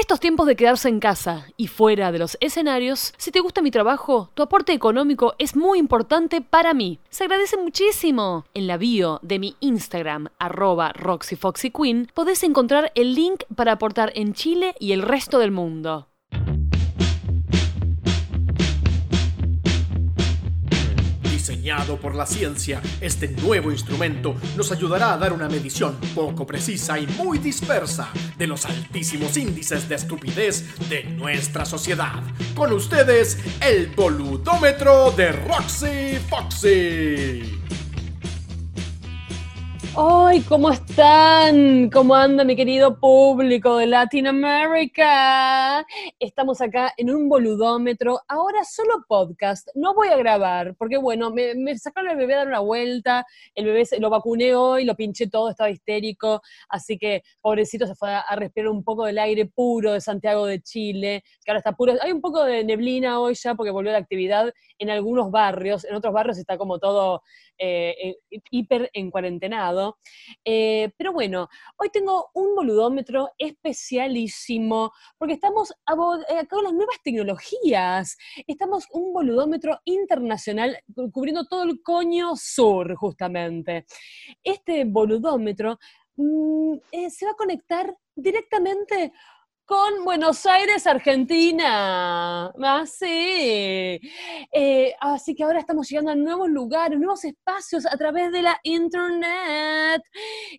estos tiempos de quedarse en casa y fuera de los escenarios, si te gusta mi trabajo, tu aporte económico es muy importante para mí. Se agradece muchísimo. En la bio de mi Instagram, arroba RoxyFoxyQueen, podés encontrar el link para aportar en Chile y el resto del mundo. Por la ciencia, este nuevo instrumento nos ayudará a dar una medición poco precisa y muy dispersa de los altísimos índices de estupidez de nuestra sociedad. Con ustedes, el boludómetro de Roxy Foxy. ¡Ay, cómo están! ¿Cómo anda mi querido público de Latinoamérica? Estamos acá en un boludómetro, ahora solo podcast. No voy a grabar, porque bueno, me, sacaron el bebé a dar una vuelta, el bebé lo vacuné hoy, lo pinché todo, estaba histérico, así que pobrecito se fue a, a respirar un poco del aire puro de Santiago de Chile, que ahora está puro. Hay un poco de neblina hoy ya porque volvió la actividad en algunos barrios, en otros barrios está como todo eh, hiper en cuarentenado. Eh, pero bueno, hoy tengo un boludómetro especialísimo, porque estamos eh, con las nuevas tecnologías. Estamos un boludómetro internacional cubriendo todo el coño sur, justamente. Este boludómetro mm, se va a conectar directamente con Buenos Aires, Argentina. Ah, sí. Eh, así que ahora estamos llegando a nuevos lugares, nuevos espacios a través de la internet.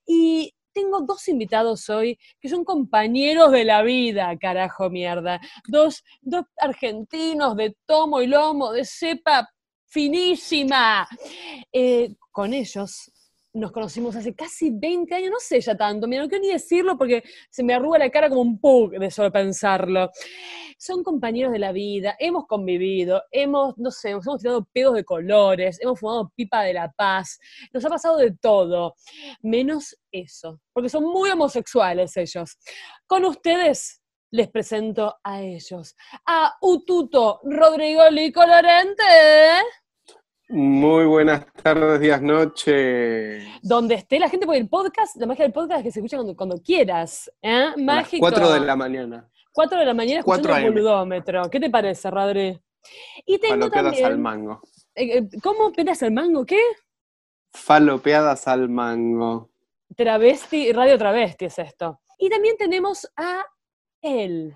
Y tengo dos invitados hoy que son compañeros de la vida, carajo mierda. Dos, dos argentinos de tomo y lomo, de cepa finísima. Eh, con ellos nos conocimos hace casi 20 años, no sé ya tanto, mira, no quiero ni decirlo porque se me arruga la cara como un pug de solo pensarlo. Son compañeros de la vida, hemos convivido, hemos, no sé, nos hemos tirado pedos de colores, hemos fumado pipa de la paz, nos ha pasado de todo, menos eso, porque son muy homosexuales ellos. Con ustedes les presento a ellos, a Ututo Rodrigo Lico Lorente. Muy buenas tardes, días, noches. Donde esté la gente, porque el podcast, la magia del podcast es que se escucha cuando, quieras. ¿eh? Mágico. Cuatro de la mañana. Cuatro de la mañana escuchando el boludómetro. ¿Qué te parece, Rodri? Y tengo Falopeadas al mango. Eh, eh, ¿Cómo pedas al mango? ¿Qué? Falopeadas al mango. Travesti, radio travesti es esto. Y también tenemos a él,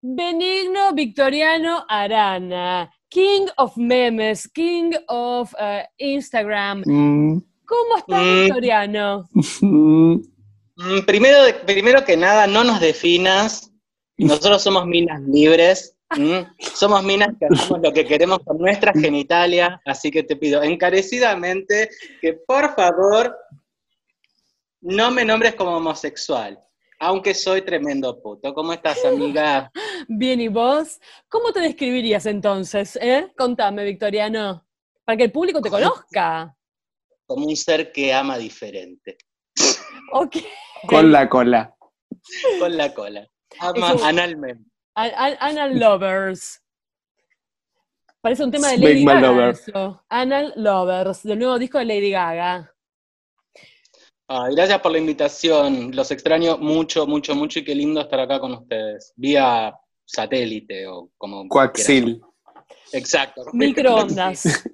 Benigno Victoriano Arana King of memes, King of uh, Instagram. Mm. ¿Cómo estás, mm. Victoriano? Mm, primero, primero que nada, no nos definas. Nosotros somos minas libres. Somos minas que hacemos lo que queremos con nuestra genitalia, así que te pido encarecidamente que por favor no me nombres como homosexual aunque soy tremendo puto. ¿Cómo estás, amiga? Bien, ¿y vos? ¿Cómo te describirías entonces? Eh? Contame, Victoriano, para que el público te conozca. Como un ser que ama diferente. Ok. Con la cola. Con la cola. Ama analmente. anal lovers. Parece un tema de Lady Gaga. Anal Lovers, del nuevo disco de Lady Gaga gracias por la invitación. Los extraño mucho, mucho, mucho y qué lindo estar acá con ustedes. Vía satélite o como. Coaxil. Exacto. Microondas.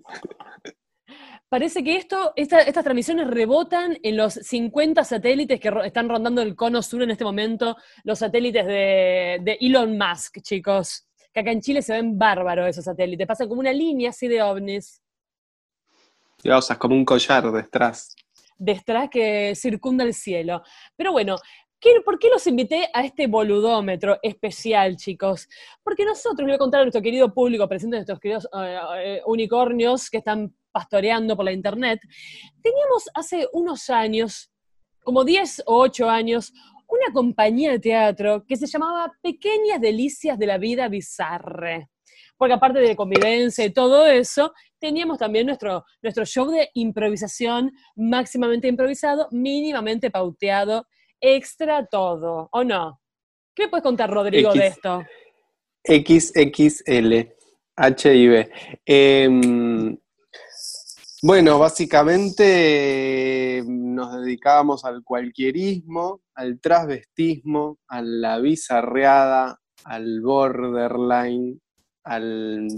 Parece que esto, estas transmisiones rebotan en los 50 satélites que están rondando el cono sur en este momento, los satélites de, Elon Musk, chicos. Que acá en Chile se ven bárbaros esos satélites. Pasan como una línea así de ovnis. Dios, es como un collar detrás detrás que circunda el cielo. Pero bueno, ¿Por qué los invité a este boludómetro especial, chicos? Porque nosotros, les voy a contar a nuestro querido público presente, nuestros queridos eh, eh, unicornios que están pastoreando por la internet, teníamos hace unos años, como 10 o 8 años, una compañía de teatro que se llamaba Pequeñas Delicias de la Vida Bizarre porque aparte de convivencia y todo eso, teníamos también nuestro, nuestro show de improvisación máximamente improvisado, mínimamente pauteado, extra todo, ¿o no? ¿Qué puedes contar, Rodrigo, de esto? XXL, HIV. Em, Bueno, básicamente eh, nos dedicábamos al cualquierismo, al transvestismo, a la bizarreada, al borderline, al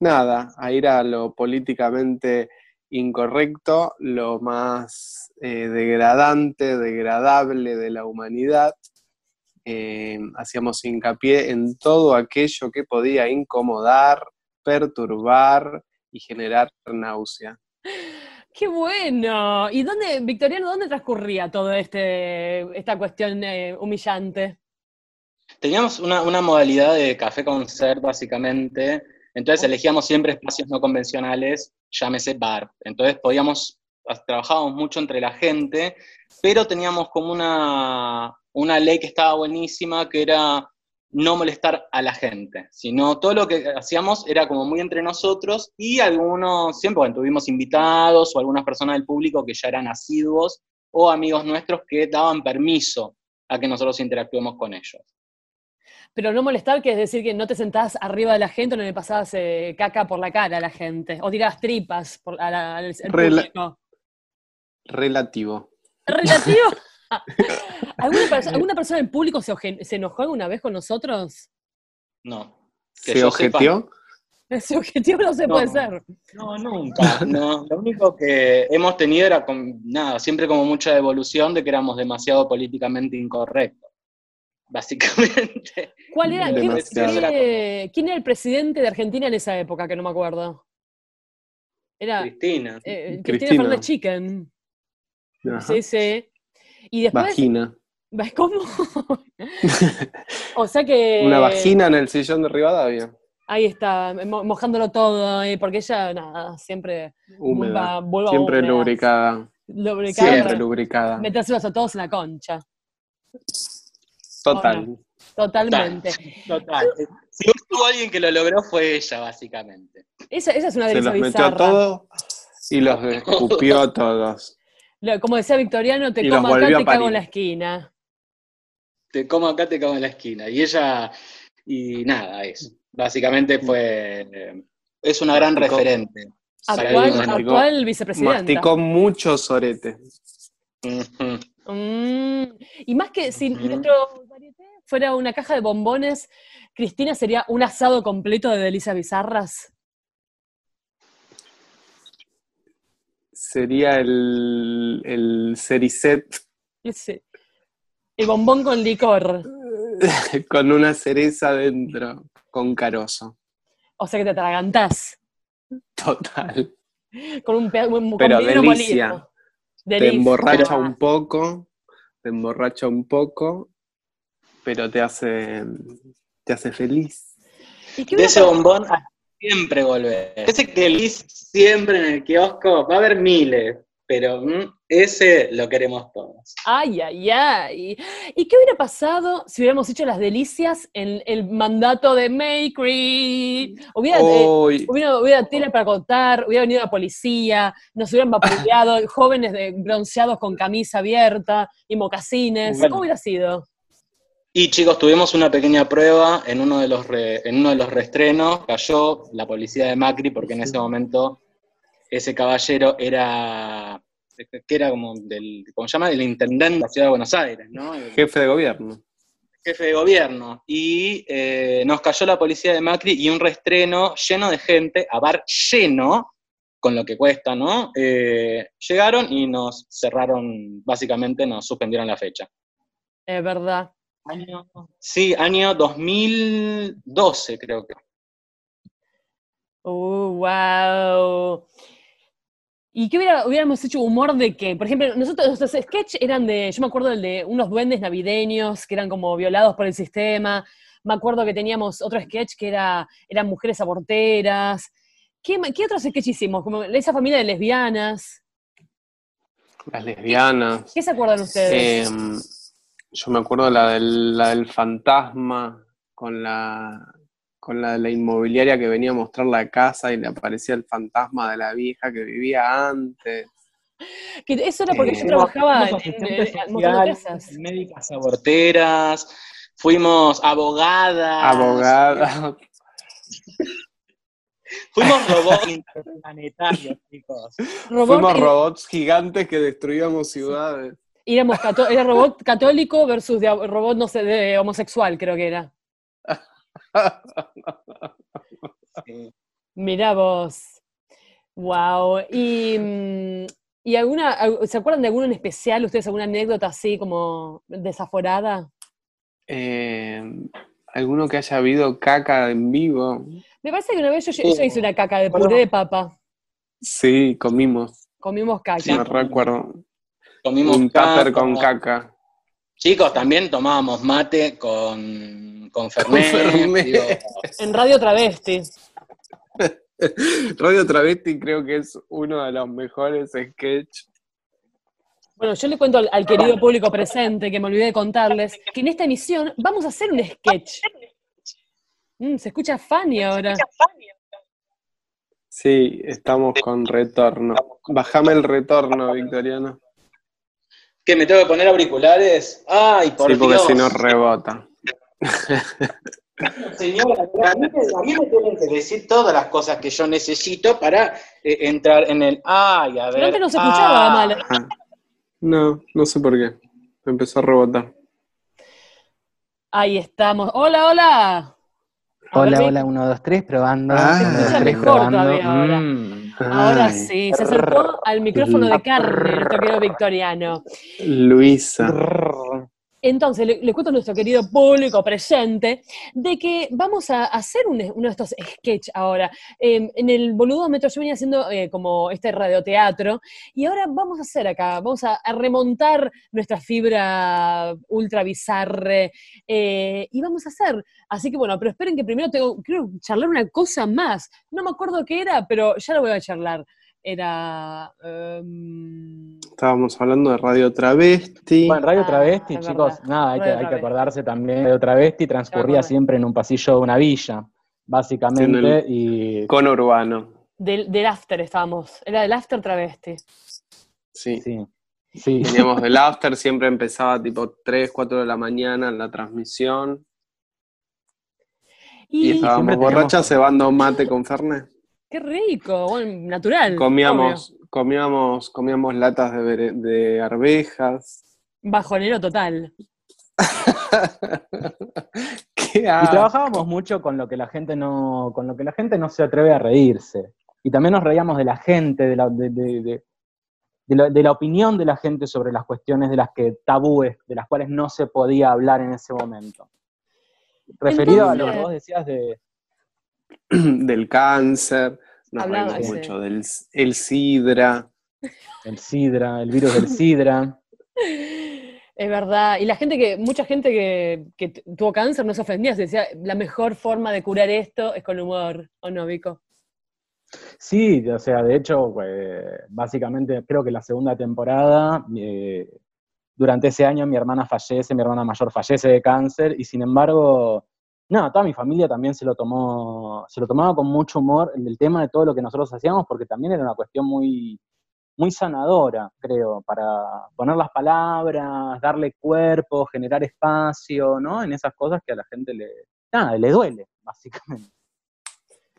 nada, a ir a lo políticamente incorrecto, lo más eh, degradante, degradable de la humanidad. Eh, hacíamos hincapié en todo aquello que podía incomodar, perturbar y generar náusea. ¡Qué bueno! ¿Y dónde, Victoriano, dónde transcurría toda este, esta cuestión eh, humillante? Teníamos una, una, modalidad de café concert, básicamente. Entonces elegíamos siempre espacios no convencionales, llámese bar. Entonces podíamos, trabajábamos mucho entre la gente, pero teníamos como una, una ley que estaba buenísima, que era no molestar a la gente, sino todo lo que hacíamos era como muy entre nosotros y algunos, siempre bueno, tuvimos invitados o algunas personas del público que ya eran asiduos o amigos nuestros que daban permiso a que nosotros interactuemos con ellos. Pero no molestar, que es decir que no te sentás arriba de la gente o no le pasabas eh, caca por la cara a la gente, o tirabas tripas por, al público. Relativo. ¿Relativo? ¿Alguna, persona del público se, enojó alguna vez con nosotros? No. ¿Se objetió? Ese objetivo no se puede ser. No, nunca. No. Lo único que hemos tenido era, con, nada, siempre como mucha evolución de que éramos demasiado políticamente incorrectos. Básicamente. ¿Cuál era? ¿quién, era el presidente de Argentina en esa época? Que no me acuerdo. Era. Cristina. Eh, Cristina, Fernández Chicken. Sí, sí. Y después. Vagina. ¿Cómo? o sea que. Una vagina en el sillón de Rivadavia. Ahí está, mojándolo todo, eh, porque ella, nada, siempre. Húmeda. siempre lubricada. lubricada. Siempre lubricada. Metérselos a todos en la concha. Total. Totalmente. Total. Si hubo alguien que lo logró fue ella, básicamente. Esa, esa es una delicia Se los metió a todos y los escupió a todos. Como decía Victoriano, te como acá, te cago en la esquina. Te como acá, te cago en la esquina. Y ella, y nada, eso. Básicamente fue, es una gran referente. Actual, actual vicepresidenta. Masticó mucho sorete. Mm, y más que si nuestro fuera una caja de bombones, Cristina sería un asado completo de delicias bizarras. sería el, el cericet. El bombón con licor. con una cereza dentro, con carozo. O sea que te atragantás. Total. Con un pedazo Pero delicia. Te emborracha un poco, te emborracha un poco, pero te hace, te hace feliz. de ese bombón siempre volver. Ese que siempre en el kiosco, va a haber miles, pero mm, ese lo queremos todos. Ay, ay, ay. ¿Y qué hubiera pasado si hubiéramos hecho las delicias en el mandato de Macri? Hubiera, eh, hubiera, tele para contar, hubiera venido la policía, nos hubieran vapuleado, jóvenes de, bronceados con camisa abierta y mocasines. ¿Cómo hubiera sido? Y chicos, tuvimos una pequeña prueba en uno de los en uno de los reestrenos, cayó la policía de Macri porque en ese momento ese caballero era que era como del, ¿cómo se llama? El intendente de la ciudad de Buenos Aires, ¿no? jefe de gobierno. Jefe de gobierno. Y eh, nos cayó la policía de Macri y un reestreno lleno de gente, a bar lleno, con lo que cuesta, ¿no? Eh, llegaron y nos cerraron, básicamente nos suspendieron la fecha. Es verdad. Sí, año 2012 creo que. ¡Oh, wow! ¿Y qué hubiera, hubiéramos hecho humor de qué? Por ejemplo, nosotros, nuestros sketches eran de, yo me acuerdo del de unos duendes navideños que eran como violados por el sistema. Me acuerdo que teníamos otro sketch que era, eran mujeres aborteras. ¿Qué, qué otros sketch hicimos? Como esa familia de lesbianas. Las lesbianas. ¿Qué, se acuerdan ustedes? Em, yo me acuerdo la del, la del fantasma con la, con la de la inmobiliaria que venía a mostrar la casa y le aparecía el fantasma de la vieja que vivía antes. Que eso era porque yo eh, trabajaba en, en, Médicas aborteras, fuimos abogadas. Abogadas. Fuimos robots interplanetarios, chicos. Fuimos robots gigantes que destruíamos ciudades. Éramos era robot católico versus de- robot, no sé, de homosexual, creo que era. Sí. Mirá vos. Wow. Y, mm, ¿y alguna, al- ¿se acuerdan de alguno en especial? ¿Ustedes alguna anécdota así como desaforada? Eh, ¿Alguno que haya habido caca en vivo? Me parece que una vez yo, yo Sí. hice una caca de Bueno. puré de papa. Sí, comimos. Comimos caca. Me recuerdo. Comimos Un tupper con caca. Chicos, también tomábamos mate con, con Fernet. Fernet. digo, En Radio Travesti. Radio Travesti creo que es uno de los mejores sketches. Bueno, yo le cuento al, al querido público presente, que me olvidé de contarles, que en esta emisión vamos a hacer un sketch. Mm, se escucha Fanny ahora. Sí, estamos con retorno. Bajame el retorno, Victoriano. ¿Qué, me tengo que poner auriculares? Ay, por Sí, porque Dios. si no rebota. Señora, a mí, me, a mí me tienen que decir todas las cosas que yo necesito para eh, entrar en el... Ay, a ver... Pero antes no se escuchaba ah, mal. Ah. No, no sé por qué. Empezó a rebotar. Ahí estamos. Hola, hola. A Hola, hola, 1, 2, 3, probando. Ah. Se uno, dos, escucha tres, mejor probando. todavía ahora. Mm. Ahora Ay, sí, se acercó al micrófono de carne, nuestro querido Victoriano. Luisa. Entonces, le, le cuento a nuestro querido público presente de que vamos a hacer un- uno de estos sketch ahora. Eh, en el boludómetro yo venía haciendo eh, como este radioteatro y ahora vamos a hacer acá, vamos a, a remontar nuestra fibra ultra bizarre eh, y vamos a hacer. Así que bueno, pero esperen que primero tengo, quiero charlar una cosa más. No me acuerdo qué era, pero ya lo voy a charlar. Era... em, Estábamos hablando de Radio Travesti. Bueno, Radio Ah, Travesti, es chicos, verdad. nada, hay que, hay que acordarse también. Radio Travesti transcurría siempre en un pasillo de una villa, básicamente, y Con Urbano. del, del after estábamos, era del after travesti. Sí. sí, sí. Teníamos el after, siempre empezaba tipo 3, 4 de la mañana en la transmisión. Y, Y, estábamos borrachas cebando mate con Fernet. Qué rico, bueno, natural. Comíamos, comíamos, comíamos latas de, bere- de arvejas. Bajonero total. ¿Qué Y trabajábamos mucho con lo que la gente no, con lo que la gente no se atreve a reírse. Y también nos reíamos de la gente, de la, de, de- de- de la, de la opinión de la gente sobre las cuestiones de las que tabúes, de las cuales no se podía hablar en ese momento. Referido a lo que vos decías de, del cáncer, nos Hablaba, reímos sí. mucho del el sidra. el sidra, el virus del sidra. Es verdad. Y la gente que, mucha gente que, que tuvo cáncer no se ofendía, se decía, la mejor forma de curar esto es con humor, ¿o no, Vico? Sí, o sea, de hecho, eh, básicamente creo que la segunda temporada, eh, durante ese año mi hermana fallece, mi hermana mayor fallece de cáncer, y sin embargo, no, toda mi familia también se lo tomó, se lo tomaba con mucho humor el, tema de todo lo que nosotros hacíamos, porque también era una cuestión muy, muy sanadora, creo, para poner las palabras, darle cuerpo, generar espacio, ¿no? En esas cosas que a la gente le, nada, le duele, básicamente.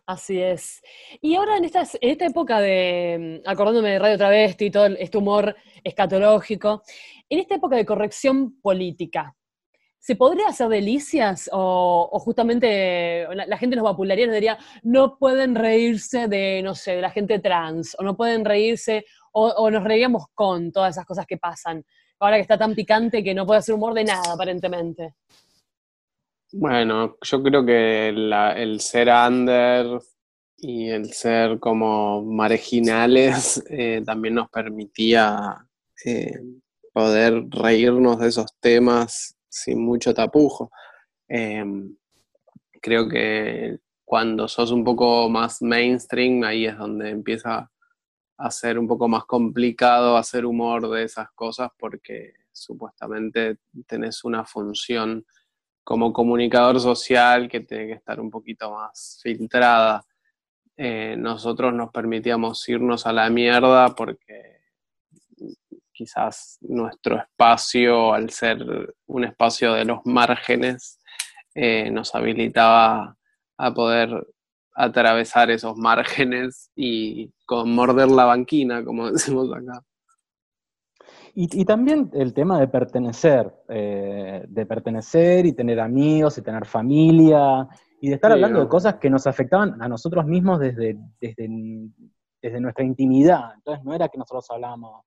Así es. Y ahora en, estas, en esta época de, acordándome de Radio Travesti y todo este humor escatológico, en esta época de corrección política, ¿se podría hacer delicias o, o justamente la, gente nos vapulearía y nos diría, no pueden reírse de, no sé, de la gente trans, o no pueden reírse, o, nos reiríamos con todas esas cosas que pasan, ahora que está tan picante que no puede hacer humor de nada, aparentemente? Bueno, yo creo que el ser under y el ser como marginales eh, también nos permitía eh, poder reírnos de esos temas sin mucho tapujo. Em, creo que cuando sos un poco más mainstream, ahí es donde empieza a ser un poco más complicado hacer humor de esas cosas porque supuestamente tenés una función como comunicador social que tiene que estar un poquito más filtrada. Eh, nosotros nos permitíamos irnos a la mierda porque quizás nuestro espacio, al ser un espacio de los márgenes, eh, nos habilitaba a poder atravesar esos márgenes y con morder la banquina, como decimos acá. Y, también el tema de pertenecer, eh, de pertenecer y tener amigos y tener familia, y de estar hablando de cosas que nos afectaban a nosotros mismos desde, desde, desde nuestra intimidad. Entonces no era que nosotros hablábamos,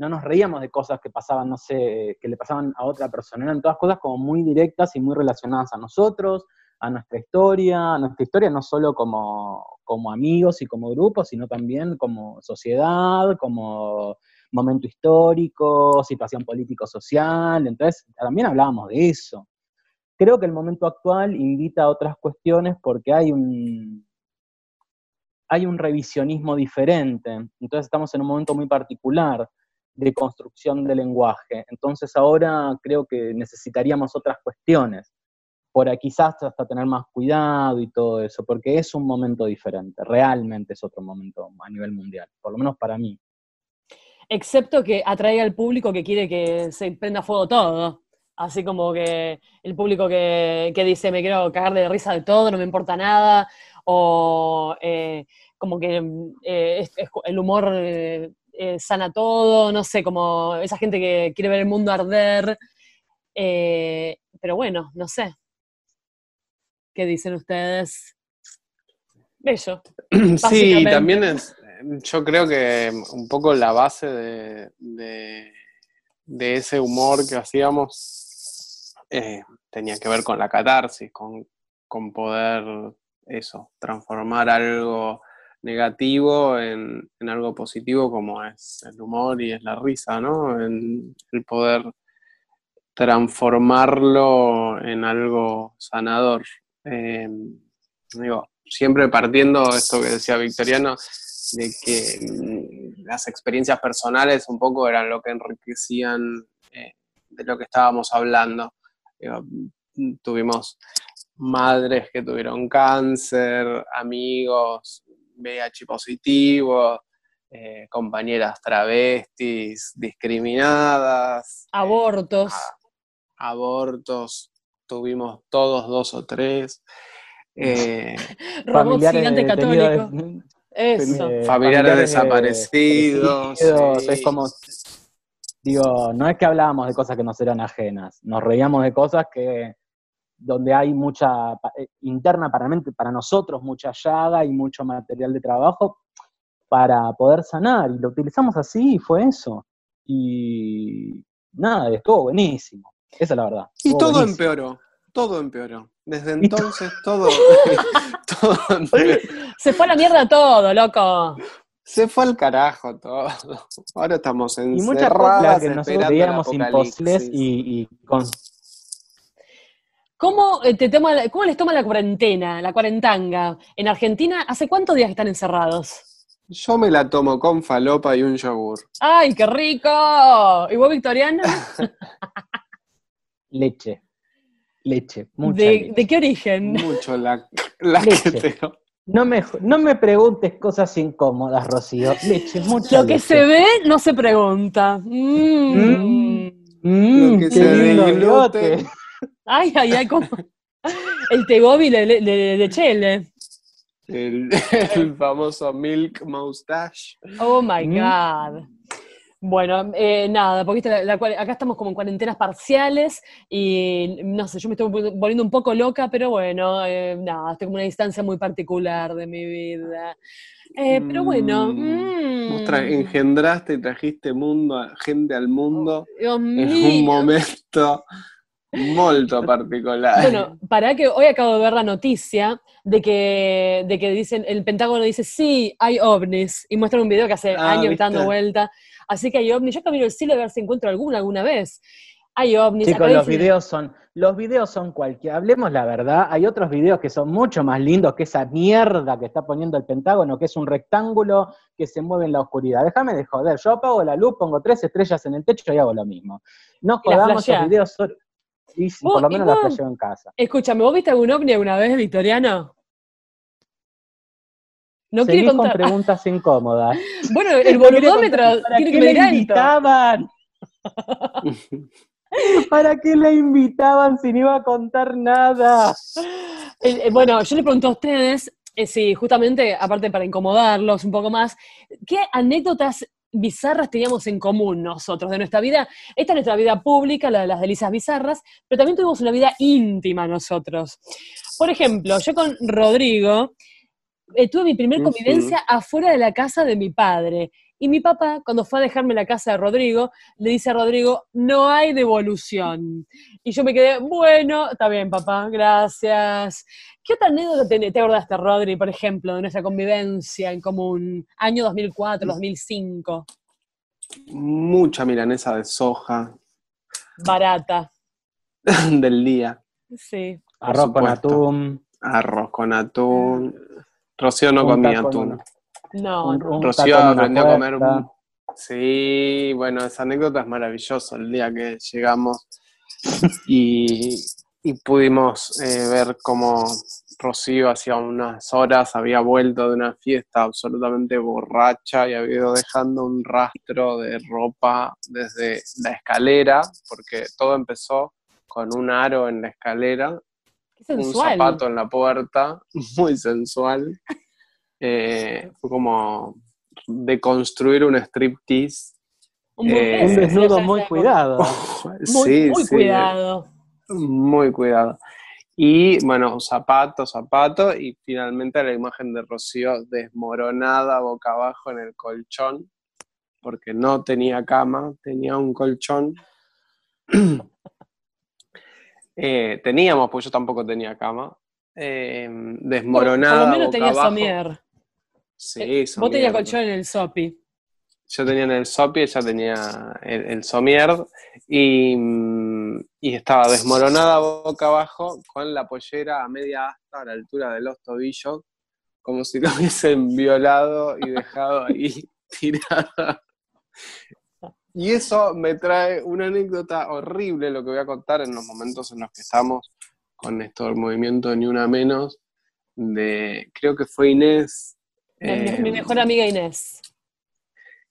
no nos reíamos de cosas que pasaban, no sé, que le pasaban a otra persona, eran todas cosas como muy directas y muy relacionadas a nosotros, a nuestra historia, a nuestra historia no solo como, como amigos y como grupos, sino también como sociedad, como momento histórico, situación político-social, entonces también hablábamos de eso. Creo que el momento actual invita a otras cuestiones porque hay un, hay un revisionismo diferente, entonces estamos en un momento muy particular de construcción del lenguaje, entonces ahora creo que necesitaríamos otras cuestiones, por quizás hasta tener más cuidado y todo eso, porque es un momento diferente, realmente es otro momento a nivel mundial, por lo menos para mí. Excepto que atraiga al público que quiere que se prenda fuego todo. Así como que el público que, dice me quiero cagar de risa de todo, no me importa nada, o eh, como que eh, el humor eh, sana todo, no sé, como esa gente que quiere ver el mundo arder. pero bueno, no sé. ¿Qué dicen ustedes? Bello. Sí, también es, yo creo que un poco la base de, de ese humor que hacíamos eh, tenía que ver con la catarsis, con, poder eso, transformar algo negativo en, algo positivo como es el humor y es la risa, ¿no? En el poder transformarlo en algo sanador. Eh, digo, siempre partiendo esto que decía Victoriano, de que mm, las experiencias personales un poco eran lo que enriquecían eh, de lo que estábamos hablando tuvimos madres que tuvieron cáncer, amigos VIH positivos, eh, compañeras travestis discriminadas. Eh, abortos. abortos, tuvimos todos dos o tres. Eh, familiares católicos. Eso. Familiares, desaparecidos. Es como Digo, no es que hablábamos de cosas que nos eran ajenas, nos reíamos de cosas que donde hay mucha eh, interna para, para nosotros, mucha llaga y mucho material de trabajo para poder sanar. Y lo utilizamos así y fue eso. Y nada, estuvo buenísimo. Esa es la verdad. Y todo empeoró, todo empeoró. Desde entonces todo, todo empeoró. Se fue a la mierda todo, loco. Se fue al carajo todo. Ahora estamos en Y muchas cosas que nosotros veíamos imposibles y, con... ¿Cómo, eh, te toma, ¿Cómo les toma la cuarentena, la cuarentanga? En Argentina, ¿hace cuántos días están encerrados? Yo me la tomo con falopa y un yogur. ¡Ay, qué rico! ¿Y vos, Victoriano? leche. Leche, mucha ¿De, leche. ¿De qué origen? Mucho la, leche. No me, no me preguntes cosas incómodas, Rocío. Leche, mucha Lo que se ve no se pregunta. Mmm. Mmm, qué lindo Ay, ay, ay, como el tegóvil de, de, de, Chele. El, el, famoso Milk Moustache. Oh my mm. God. Bueno, eh, nada, porque acá estamos como en cuarentenas parciales y no sé, yo me estoy volviendo un poco loca, pero bueno, eh, nada, estoy como una distancia muy particular de mi vida. Eh, pero bueno. Mm, vos mm. engendraste y trajiste mundo, gente al mundo en un momento muy particular. Bueno, para que hoy acabo de ver la noticia de que, de que dicen, el Pentágono dice, sí, hay ovnis, y muestran un video que hace ah, años está dando vuelta. Así que hay ovnis. Yo camino el cielo a ver si encuentro alguna alguna vez. Hay ovnis. Chicos, los videos son, los videos son cualquier, hablemos la verdad, hay otros videos que son mucho más lindos que esa mierda que está poniendo el Pentágono, que es un rectángulo que se mueve en la oscuridad. Déjame de joder, yo apago la luz, pongo tres estrellas en el techo y hago lo mismo. No jodamos los videos. Sí, por lo menos la flasheo en casa. Escúchame, ¿vos viste algún ovni alguna vez, Victoriano? No quiere contar. con preguntas incómodas. Bueno, el boludómetro tiene que le invitaban? ¿Para qué le invitaban si no iba a contar nada? Eh, bueno, yo le pregunto a ustedes, Eh, sí, justamente, aparte para incomodarlos un poco más, ¿qué anécdotas bizarras teníamos en común nosotros de nuestra vida? Esta es nuestra vida pública, la de las delicias bizarras, pero también tuvimos una vida íntima nosotros. Por ejemplo, yo con Rodrigo eh, tuve mi primer Ujú. convivencia afuera de la casa de mi padre. Y mi papá, cuando fue a dejarme la casa de Rodrigo, le dice a Rodrigo, no hay devolución. Y yo me quedé, bueno, está bien, papá, gracias. ¿Qué otra anécdota te, te acordaste, Rodri, por ejemplo, de nuestra convivencia en común? Año 2004, 2005, Mucha milanesa de soja barata. del día. Sí. Arroz con atún. Arroz con atún. Rocío no un comía atún. No, un- no. un Rocío aprendió a comer. Sí, bueno, esa anécdota es maravillosa. El día que llegamos y, y pudimos eh, ver cómo Rocío hacía unas horas había vuelto de una fiesta absolutamente borracha y había ido dejando un rastro de ropa desde la escalera, porque todo empezó con un aro en la escalera Qué un sensual. zapato en la puerta, muy sensual. Eh, fue como deconstruir un striptease. Un, Eh, Un desnudo muy cuidado. Muy, sí, muy sí, cuidado. muy cuidado. Y bueno, zapato, zapato, y finalmente la imagen de Rocío desmoronada boca abajo en el colchón, porque no tenía cama, tenía un colchón. Eh, teníamos, pues yo tampoco tenía cama. Eh, desmoronada. por lo menos boca tenía abajo. somier. Sí, Vos somier. tenías colchón en el sopi. Yo tenía en el sopi, ella tenía el, el somier y, y estaba desmoronada boca abajo con la pollera a media asta a la altura de los tobillos, como si la hubiesen violado y dejado ahí tirada. Y eso me trae una anécdota horrible, lo que voy a contar en los momentos en los que estamos con esto del movimiento Ni Una Menos, de, creo que fue Inés. Mi, eh, mi mejor amiga Inés.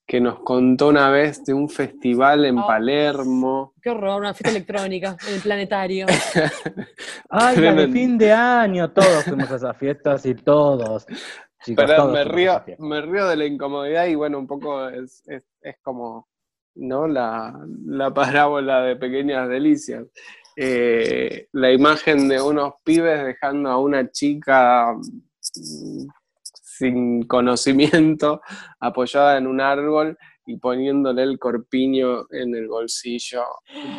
Que nos contó una vez de un festival en. Palermo. Qué horror, una fiesta electrónica en el planetario. Ay, la de fin de año, todos fuimos a esas fiestas y todos. Chicos, Pero todos me río, me río de la incomodidad y bueno, un poco es, es, es como, ¿no? La, la parábola de pequeñas delicias. Eh, la imagen de unos pibes dejando a una chica mm, sin conocimiento apoyada en un árbol y poniéndole el corpiño en el bolsillo.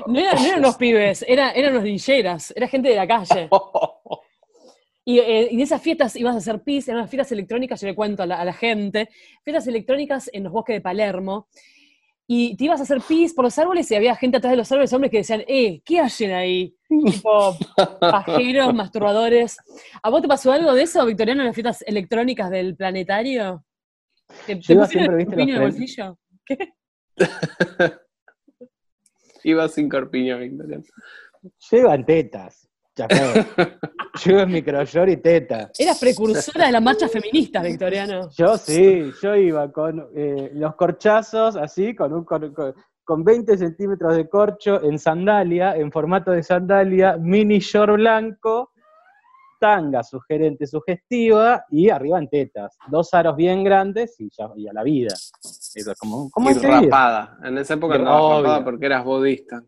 No, era- no eran unos pibes, era, eran unos dilleras, era gente de la calle. Y, eh, en esas fiestas ibas a hacer pis, eran unas fiestas electrónicas, yo le cuento a la gente, fiestas electrónicas en los bosques de Palermo, y te ibas a hacer pis por los árboles y había gente atrás de los árboles, hombres que decían, eh, ¿qué hacen ahí? tipo, pajeros, masturbadores. ¿A vos te pasó algo de eso, Victoriano, en las fiestas electrónicas del planetario? ¿Te, te iba pusieron siempre, viste, en el bolsillo? ¿Qué? Iba sin corpiño, Victoria. Llevan tetas. Fue. Llevan microshort y teta. Eras precursora de las marchas feministas, Victoriano. Yo sí, yo iba con eh, los corchazos así, con, un, con, con- con 20 centímetros de corcho en sandalia, en formato de sandalia, mini short blanco, tanga sugerente, sugestiva y arriba en tetas. Dos aros bien grandes y, ya, y a la vida. Eso es como, ¿cómo Y rapada. En esa época obvio. rapada porque eras bodista.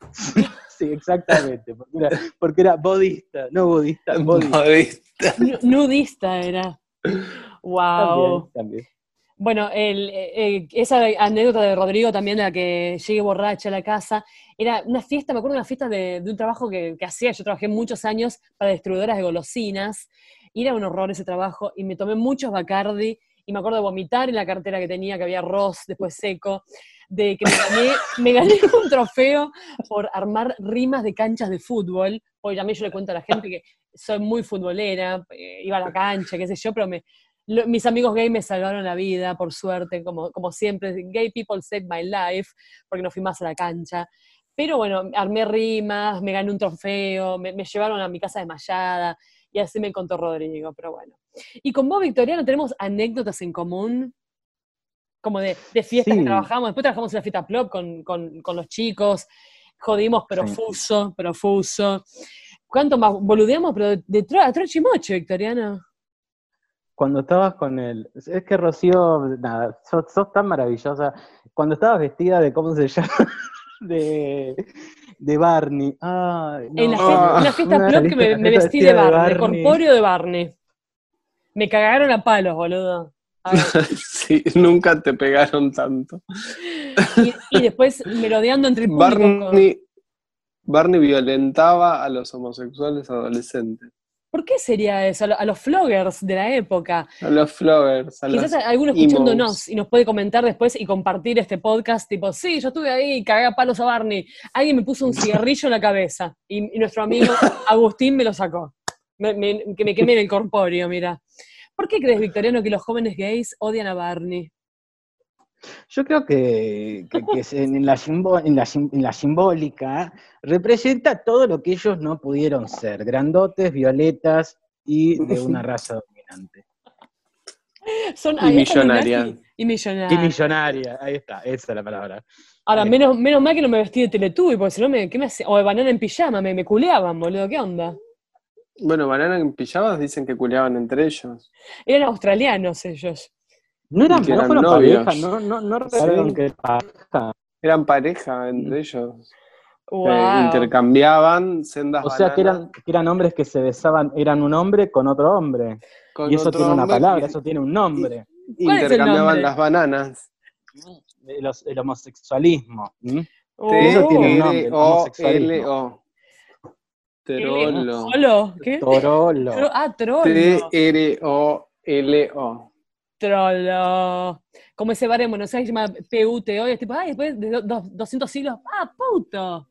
Sí, exactamente, porque era, porque era bodista, no budista, bodista. Bodista. Nu- Nudista era. Wow. También, también. Bueno, el, eh, eh, esa anécdota de Rodrigo también, de la que llegué borracha a la casa, era una fiesta, me acuerdo de una fiesta de, de un trabajo que, que hacía, yo trabajé muchos años para distribuidoras de golosinas, y era un horror ese trabajo, y me tomé muchos Bacardi, y me acuerdo de vomitar en la cartera que tenía, que había arroz, después seco, de que me gané, me gané un trofeo por armar rimas de canchas de fútbol, porque también yo le cuento a la gente que soy muy futbolera, eh, iba a la cancha, qué sé yo, pero me, mis amigos gay me salvaron la vida, por suerte, como, como siempre. Gay people saved my life, porque no fui más a la cancha. Pero bueno, armé rimas, me gané un trofeo, me, llevaron a mi casa desmayada, y así me contó Rodrigo, pero bueno. Y con vos, Victoriano, tenemos anécdotas en común, como de, de fiestas que Sí. trabajamos. Después trabajamos en la fiesta club con, con, con los chicos, jodimos profuso, profuso. ¿Cuánto más? Boludeamos, pero de, de a troche y moche, Victoriano. cuando estabas con él, es que Rocío, nada, sos, sos tan maravillosa. Cuando estabas vestida de, ¿cómo se llama? De, de Barney. Ay, no. En la, Ah, fiesta, en la fiesta una plop que me, vestí de Barney, de Barney. corpóreo de Barney. Me cagaron a palos, boludo. A sí, nunca te pegaron tanto. Y, y después merodeando entre el público. Barney, Barney violentaba a los homosexuales adolescentes, ¿Por qué sería eso? A, lo- a los floggers de la época. a los floggers, a Quizás las alguno emos. escuchándonos y nos puede comentar después y compartir este podcast, tipo, sí, yo estuve ahí y cagué a palos a Barney. Alguien me puso un cigarrillo en la cabeza y, y nuestro amigo Agustín me lo sacó. Me- me- que me quemé en el corpóreo, mira. ¿Por qué crees, Victoriano, que los jóvenes gays odian a Barney? Yo creo que, que- que es en, la simbo- en, la, sim- en la simbólica representa todo lo que ellos no pudieron ser, grandotes, violetas y de una raza dominante. Son, Y están los millonaria. Y Y millonaria. millonaria, ahí está, esa es la palabra. Ahora, Ahí menos, menos mal que no me vestí de Teletubby, porque si no, me, ¿qué me hacía? O de banana en pijama, me, me culeaban, boludo, ¿qué onda? Bueno, Banana en pijamas dicen que culeaban entre ellos. Eran australianos ellos. No eran, no novios. pareja, no, no, no recuerdan Sí. que era pareja. Eran pareja entre ellos. Eh, Wow. intercambiaban sendas O sea que eran, que eran hombres que se besaban, eran un hombre con otro hombre. con y eso tiene una palabra, y eso tiene un nombre. ¿Cuál es el Intercambiaban nombre? las bananas. El, os- el homosexualismo. Oh. Eso tiene un nombre, el homosexualismo. T-R-O-L-O. Terolo. ¿Solo? ¿Qué? Torolo. Tro- ah, trollo. T-R-O-L-O. Trollo. Como ese bar en Buenos Aires se llama PUTO, y es tipo, ay, después de do- do- 200 siglos, ah, puto.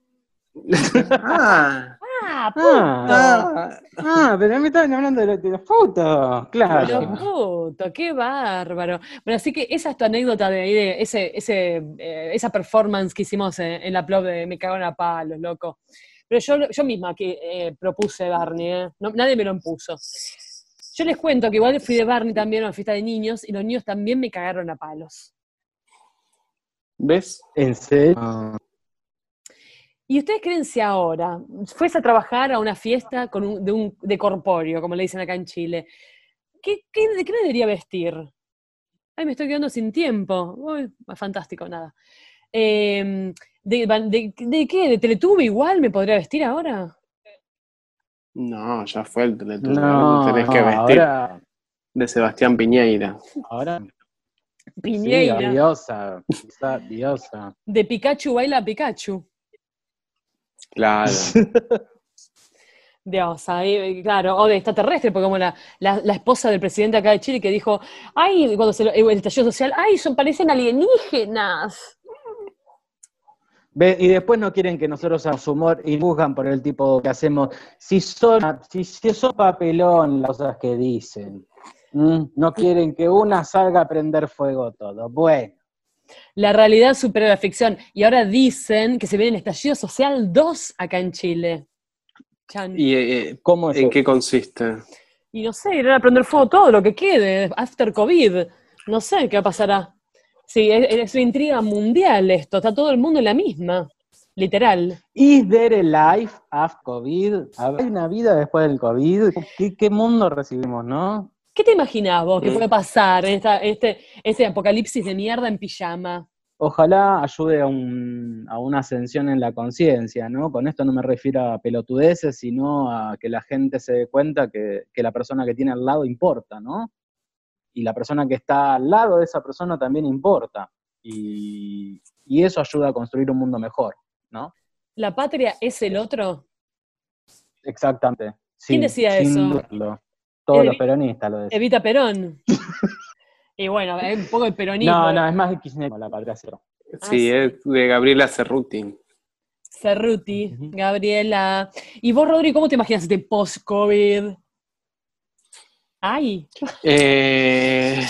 Ah, Ah, puto. Ah, ah. ah, pero me estaban hablando de, los- de los. Pero Claro. puto, qué bárbaro. Bueno, así que esa es tu anécdota de ahí, de ese, ese, eh, esa performance que hicimos en, en la plop de Me cago a palos, loco. Pero yo, yo misma que eh, propuse Barney, ¿eh? No- nadie me lo impuso. Yo les cuento que igual fui de Barney también a una fiesta de niños y los niños también me cagaron a palos. ¿Ves? ¿En serio? ¿Y ustedes creen si ahora fuese a trabajar a una fiesta con un- de, un, de corpóreo, como le dicen acá en Chile? ¿Qué, qué, ¿De qué me debería vestir? Ay, me estoy quedando sin tiempo. Uy, fantástico, nada. Eh, de, de- de qué? ¿De Teletubby igual me podría vestir ahora? No, ya fue el Teletubby. No, Tenés que vestir ahora, de Sebastián Piñeira. ahora sí, Piñeira. diosa, diosa, diosa. de Pikachu baila Pikachu. Claro. Dios, ahí, claro, o de extraterrestre, porque como la, la, la esposa del presidente acá de Chile que dijo, ay, cuando se lo- el estallido social, ay, son, parecen alienígenas. Ve, Y después no quieren que nosotros hagamos humor y juzgan por el tipo que hacemos. Si son, si, si son papelón las cosas que dicen. No quieren que una salga a prender fuego todo. Bueno, La realidad supera la ficción. Y ahora dicen que se viene el estallido social 2 acá en Chile. Chan. Y, ¿Y eh, ¿cómo es en eso? qué consiste? no sé, irán a prender fuego todo lo que quede, after COVID. No sé qué pasará. Sí, es, es una intriga mundial esto, está todo el mundo en la misma, literal. ¿Is there a life after COVID? ¿Hay una vida después del COVID? ¿Qué, qué mundo recibimos, no? ¿Qué te imaginás vos que Mm. puede pasar en esta, este, este apocalipsis de mierda en pijama? Ojalá ayude a, un- a una ascensión en la conciencia, ¿no? Con esto no me refiero a pelotudeces, sino a que la gente se dé cuenta que, que la persona que tiene al lado importa, ¿no? Y la persona que está al lado de esa persona también importa. Y, y eso ayuda a construir un mundo mejor, ¿no? ¿La patria es el otro? Exactamente. ¿Quién decía sin eso? dudarlo. Todos Evi- los peronistas lo decían. Evita Perón. y bueno, es un poco el peronismo. No, no, es más de kirchnerismo la patria cero. Sí, sí. es de Gabriela Cerruti. Cerruti. Gabriela. ¿Y vos, Rodri, cómo te imaginas este post-COVID? Ay, Eh,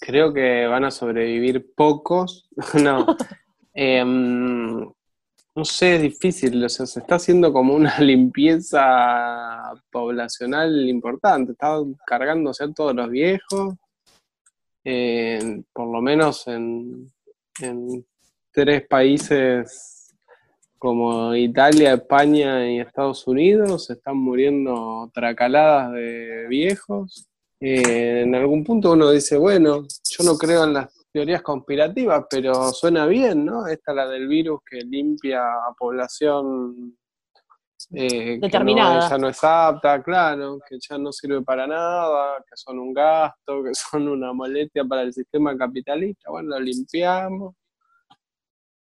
creo que van a sobrevivir pocos. no. Em, no sé, es difícil. O sea, se está haciendo como una limpieza poblacional importante. Está cargándose a todos los viejos. Eh, por lo menos en, en tres países como Italia, España y Estados Unidos están muriendo tracaladas de viejos. eh, en algún punto uno dice, bueno, yo no creo en las teorías conspirativas, pero suena bien, ¿no? Esta la del virus que limpia a población eh, que no, ya no es apta, claro, que ya no sirve para nada, que son un gasto, que son una molestia para el sistema capitalista. Bueno, lo limpiamos.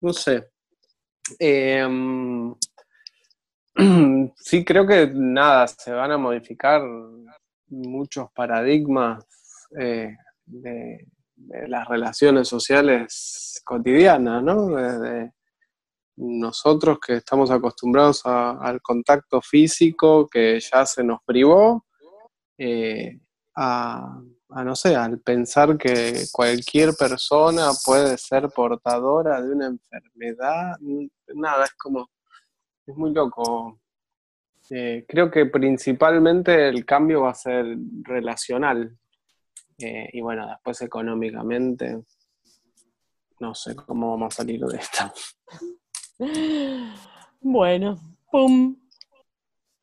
No sé. Em, sí, creo que nada, se van a modificar muchos paradigmas eh, de, las relaciones sociales cotidianas, ¿no? Desde nosotros que estamos acostumbrados al contacto físico que ya se nos privó, eh, a, no sé, al pensar que cualquier persona puede ser portadora de una enfermedad, nada, es como, es muy loco. Eh, creo que principalmente el cambio va a ser relacional. Eh, y bueno, después económicamente, no sé cómo vamos a salir de esta. Bueno, pum.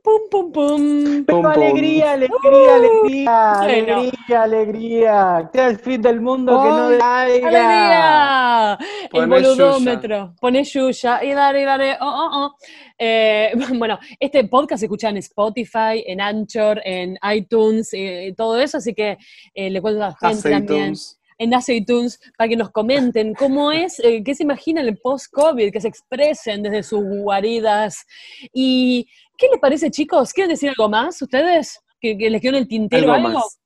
Pum, pum, pum. pum, alegría, alegría, alegría, alegría, alegría. Que el fin del mundo que no caiga. ¡Alegría! El boludómetro. Pone Yuya. Y dale, dale. Oh, oh, oh. Eh, bueno, este podcast se escucha en Spotify, en Anchor, en iTunes, y todo eso, así que eh, le cuento a la gente también en iTunes para que nos comenten cómo es, eh, qué se imaginan el post-COVID, que se expresen desde sus guaridas. ¿Y qué les parece, chicos? ¿Quieren decir algo más ustedes? ¿Que, les quedó en el tintero algo? Algo más.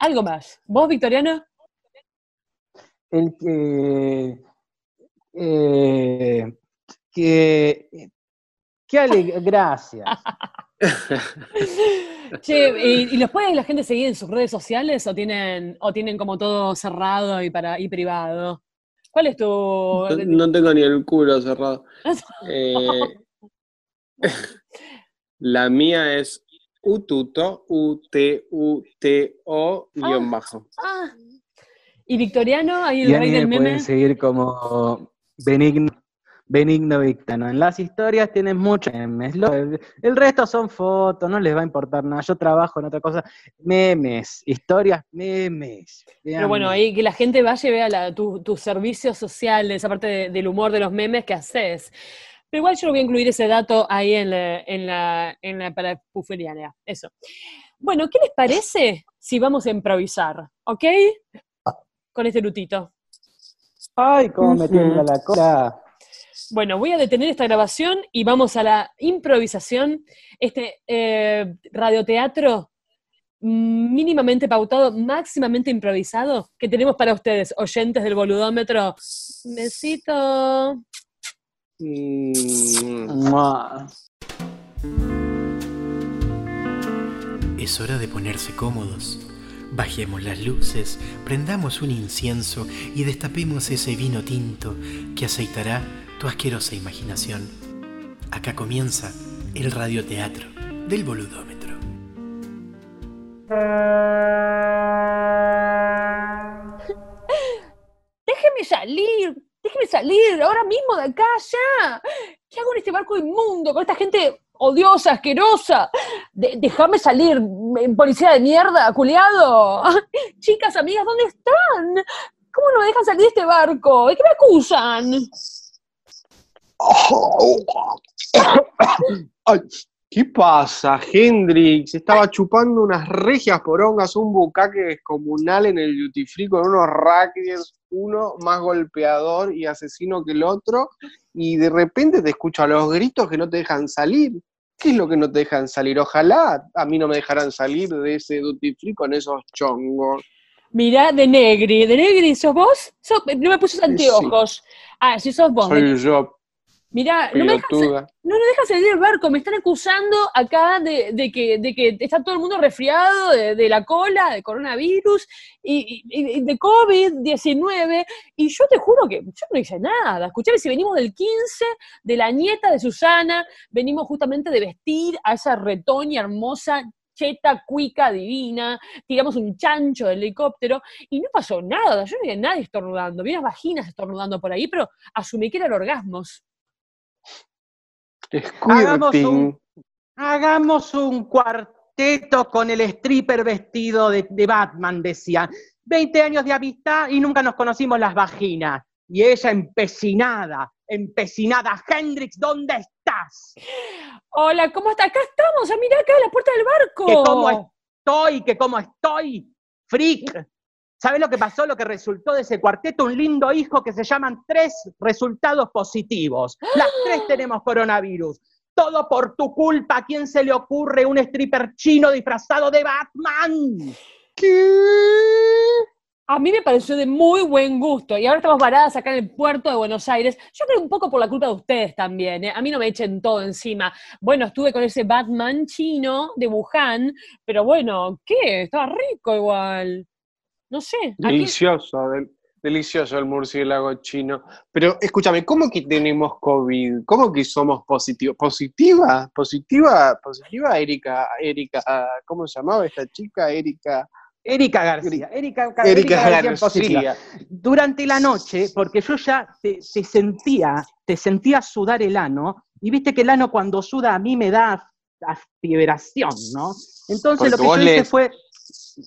¿Algo más? ¿Vos, Victoriano? El que... Eh, que... Qué alegría, gracias. che, ¿y, los puede la gente seguir en sus redes sociales o tienen, o tienen como todo cerrado y, para, y privado? ¿Cuál es tu...? No, tengo ni el culo cerrado. Eh, la mía es ututo, U-T-U-T-O, guion ah, bajo. Ah. ¿Y Victoriano? Ahí el rey del meme. pueden seguir como Benigno Benigno Victano. En las historias tienes muchos memes. el, resto son fotos, no les va a importar nada. Yo trabajo en otra cosa. Memes, historias, memes. Pero bueno, ahí que la gente vaya y vea tus servicios sociales, aparte del humor de los memes que haces. Pero igual yo lo voy a incluir ese dato ahí en la, en la, en la para Eso. Bueno, ¿qué les parece si vamos a improvisar? ¿Ok? Con este lutito. Ay, cómo me tiembla la cola. Bueno, voy a detener esta grabación y vamos a la improvisación. Este eh, radioteatro mínimamente pautado, máximamente improvisado que tenemos para ustedes, oyentes del boludómetro. Besito. Es hora de ponerse cómodos. Bajemos las luces, prendamos un incienso y destapemos ese vino tinto que aceitará tu asquerosa imaginación. Acá comienza el radioteatro del boludómetro. Déjeme salir, déjeme salir ahora mismo de acá ya. ¿Qué hago en este barco inmundo con esta gente odiosa, asquerosa? déjame salir, policía de mierda, culiado. Chicas, amigas, ¿dónde están? ¿Cómo no me dejan salir de este barco? ¿De qué me acusan? ¿Qué pasa, Hendrix? Estaba chupando unas regias porongas, un bucaque descomunal en el duty free con unos racketes, uno más golpeador y asesino que el otro, y de repente te escucho a los gritos que no te dejan salir. ¿Qué es lo que no te dejan salir? Ojalá a mí no me dejaran salir de ese duty free con esos chongos. Mirá, de Negri. ¿De Negri sos vos? no me puse anteojos. Ah, sí sos vos. Soy yo. Mira, no me, dejas, no me dejas salir del barco, me están acusando acá de, que, de que está todo el mundo resfriado de, la cola, de coronavirus y, de COVID-19, y yo te juro que yo no hice nada. Escuchame, si venimos del 15, de la nieta de Susana, venimos justamente de vestir a esa retoña hermosa cheta, cuica, divina, tiramos un chancho del helicóptero y no pasó nada, yo no vi a nadie estornudando, vi unas vaginas estornudando por ahí, pero asumí que eran orgasmos. Hagamos un, hagamos un cuarteto con el stripper vestido de, de Batman, decía. 20 años de amistad y nunca nos conocimos las vaginas. Y ella empecinada, empecinada. Hendrix, ¿dónde estás? Hola, ¿cómo está? Acá estamos, ya mira acá a la puerta del barco. Que cómo estoy, que cómo estoy, freak. ¿Sabes lo que pasó? Lo que resultó de ese cuarteto, un lindo hijo que se llaman tres resultados positivos. Las tres tenemos coronavirus. Todo por tu culpa. ¿A quién se le ocurre un stripper chino disfrazado de Batman? ¿Qué? A mí me pareció de muy buen gusto. Y ahora estamos paradas acá en el puerto de Buenos Aires. Yo creo un poco por la culpa de ustedes también. ¿eh? A mí no me echen todo encima. Bueno, estuve con ese Batman chino de Wuhan, pero bueno, ¿qué? Estaba rico igual. No sé. Delicioso, delicioso el murciélago chino. Pero escúchame, ¿cómo que tenemos COVID? ¿Cómo que somos positivos? ¿Positiva? ¿Positiva? ¿Positiva, Erika? Erika, ¿cómo se llamaba esta chica? Erika. Erika García, Erika, García, Durante la noche, porque yo ya te, sentía, te sentía sudar el ano, y viste que el ano cuando suda a mí me da aspiración, ¿no? Entonces lo que yo hice fue...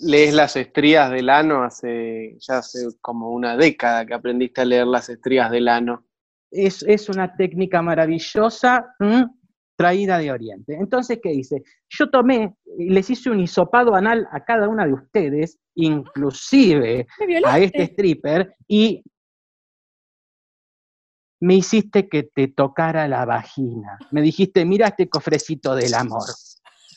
Lees las estrías del ano hace, ya hace como una década que aprendiste a leer las estrías del ano. Es, es una técnica maravillosa traída de Oriente. Entonces, ¿qué hice? Yo tomé y les hice un hisopado anal a cada una de ustedes, inclusive a este stripper, y me hiciste que te tocara la vagina. Me dijiste, mira este cofrecito del amor.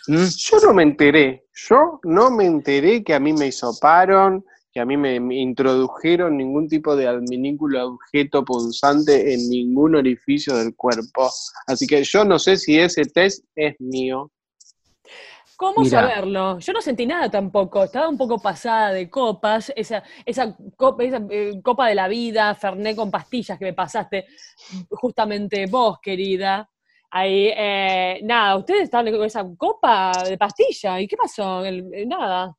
¿Mm? Yo no me enteré, yo no me enteré que a mí me hisoparon, que a mí me, introdujeron ningún tipo de adminículo objeto punzante en ningún orificio del cuerpo. Así que yo no sé si ese test es mío. ¿Cómo saberlo? Yo no sentí nada tampoco. Estaba un poco pasada de copas. Esa, esa, copa, eh, copa de la vida, Ferné con pastillas que me pasaste justamente vos, querida. Ahí, eh, nada, ustedes estaban con esa copa de pastilla. ¿Y qué pasó? nada.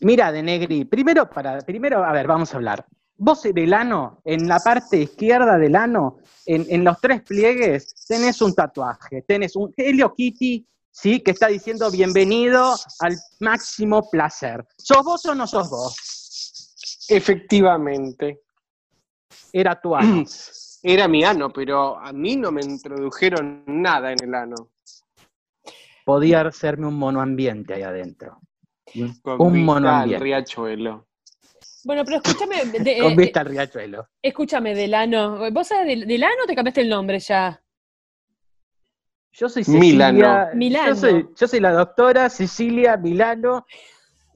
Mira, de Negri, primero, para, primero, a ver, vamos a hablar. Vos del ano, en la parte izquierda del ano, en, los tres pliegues, tenés un tatuaje, tenés un Helio Kitty, ¿sí? Que está diciendo bienvenido al máximo placer. ¿Sos vos o no sos vos? Efectivamente. Era tu ano. Era mi ano, pero a mí no me introdujeron nada en el ano. Podía hacerme un monoambiente ahí adentro un mono al riachuelo. Bueno, pero escúchame. De, Con vista al riachuelo. Escúchame, Delano. ¿Vos sabés, del, Delano te cambiaste el nombre ya? Yo soy Cecilia. Milano. Yo, soy, yo soy la doctora Cecilia Milano.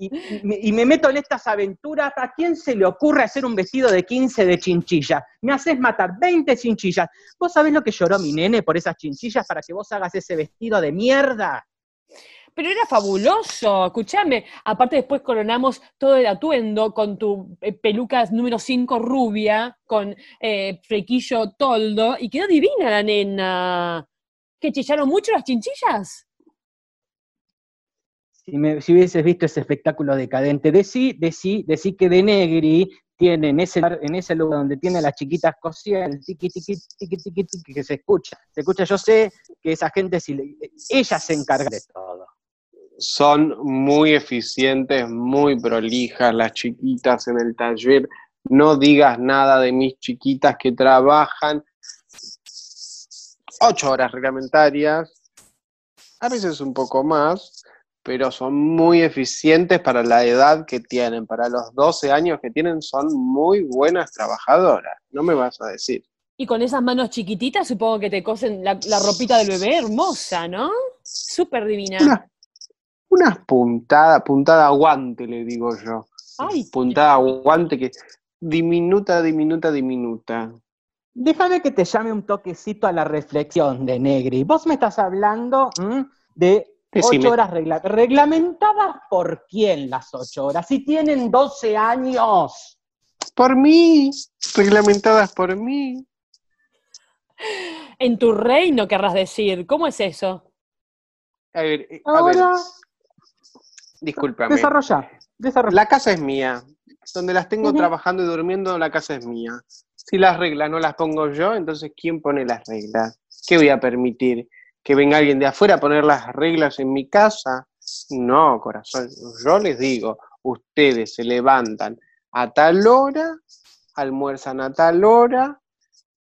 Y, me meto en estas aventuras. ¿A quién se le ocurre hacer un vestido de 15 de chinchilla? Me haces matar 20 chinchillas. ¿Vos sabés lo que lloró mi nene por esas chinchillas para que vos hagas ese vestido de mierda? Pero era fabuloso, escúchame. Aparte después coronamos todo el atuendo con tu eh, peluca número 5 rubia, con eh, frequillo toldo, y quedó divina la nena. ¿Que chillaron mucho las chinchillas? Si, me, si hubieses visto ese espectáculo decadente, decí, decí, decí que de Negri tiene en ese, en ese lugar donde tiene las chiquitas cosidas, el tiqui, tiqui, tiqui, tiqui, tiqui, que se escucha. Se escucha, yo sé que esa gente, si ella se encarga de todo son muy eficientes, muy prolijas las chiquitas en el taller. No digas nada de mis chiquitas que trabajan ocho horas reglamentarias, a veces un poco más, pero son muy eficientes para la edad que tienen. Para los 12 años que tienen son muy buenas trabajadoras, no me vas a decir. Y con esas manos chiquititas supongo que te cosen la, ropita del bebé hermosa, ¿no? Súper divina. Unas puntadas, puntada guante, le digo yo. Ay, puntada guante que diminuta, diminuta, diminuta. Déjame que te llame un toquecito a la reflexión de Negri. Vos me estás hablando de ocho horas reglamentadas. ¿Por quién las ocho horas? Si tienen 12 años. Por mí, reglamentadas por mí. En tu reino, querrás decir. ¿Cómo es eso? A ver, eh, a ver. Discúlpame. Desarrolla, desarrolla. La casa es mía. Donde las tengo trabajando y durmiendo, la casa es mía. Si las reglas no las pongo yo, entonces ¿quién pone las reglas? ¿Qué voy a permitir? ¿Que venga alguien de afuera a poner las reglas en mi casa? No, corazón, yo les digo, ustedes se levantan a tal hora, almuerzan a tal hora,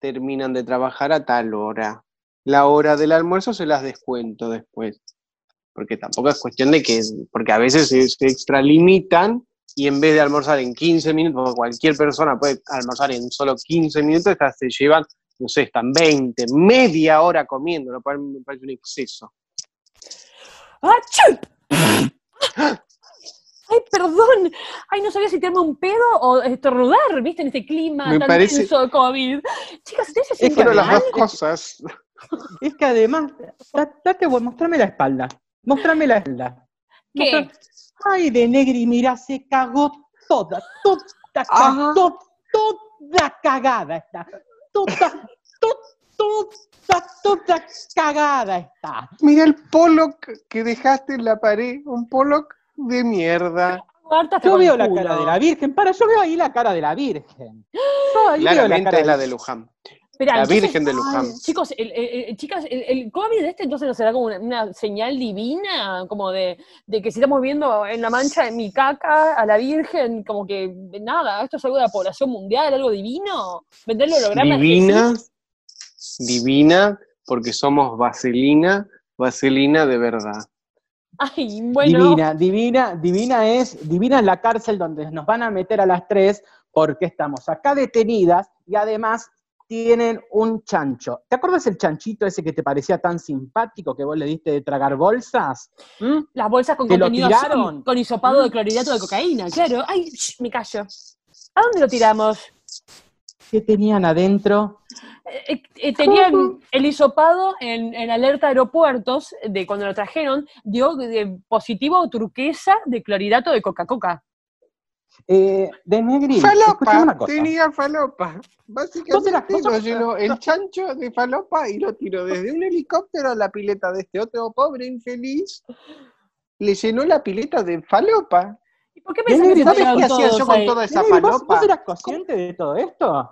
terminan de trabajar a tal hora. La hora del almuerzo se las descuento después. Porque tampoco es cuestión de que, porque a veces se, extralimitan y en vez de almorzar en 15 minutos, cualquier persona puede almorzar en solo 15 minutos, se llevan, no sé, están 20, media hora comiendo, lo cual me parece un exceso. Ay, perdón. Ay, no sabía si tirarme un pedo o estornudar, ¿viste? En este clima tan tenso de COVID. Chicas, ¿ustedes se sienten Fueron las dos cosas. Es que además, date, mostrame la espalda. Mostrame la espalda. ¿Qué? Ay, de negri, mira, se cagó toda, toda, ah. toda, toda cagada está. Toda, toda, toda, toda cagada está. Mira el polo que dejaste en la pared, un polo de mierda. Yo veo la cara de la Virgen, para, yo veo ahí la cara de la Virgen. Claramente es la de Luján. La Virgen de Luján. chicos, el, chicas, el, COVID este entonces nos será como una, señal divina, como de, que si estamos viendo en la mancha de mi caca a la Virgen, como que nada, esto es algo de la población mundial, algo divino. Venderle hologramas. Divina, divina, porque somos vaselina, vaselina de verdad. Divina, divina, divina es, divina es la cárcel donde nos van a meter a las tres porque estamos acá detenidas y además tienen un chancho. ¿Te acuerdas el chanchito ese que te parecía tan simpático que vos le diste de tragar bolsas? ¿Mm? Las bolsas con contenido azul, con hisopado de ¿Mm? clorhidrato de cocaína, claro. Ay, me callo. ¿A dónde lo tiramos? ¿Qué tenían adentro? Eh, eh, tenían el hisopado en, alerta aeropuertos de cuando lo trajeron, dio positivo turquesa de clorhidrato de Coca-Cola. Eh, de Negri. Falopa, tenía falopa. Básicamente lo llenó el chancho de falopa y lo tiró desde un helicóptero a la pileta de este otro pobre infeliz. Le llenó la pileta de falopa. ¿Y por qué me ¿Sabes qué hacía yo con toda esa falopa? ¿Vos, eras consciente de todo esto?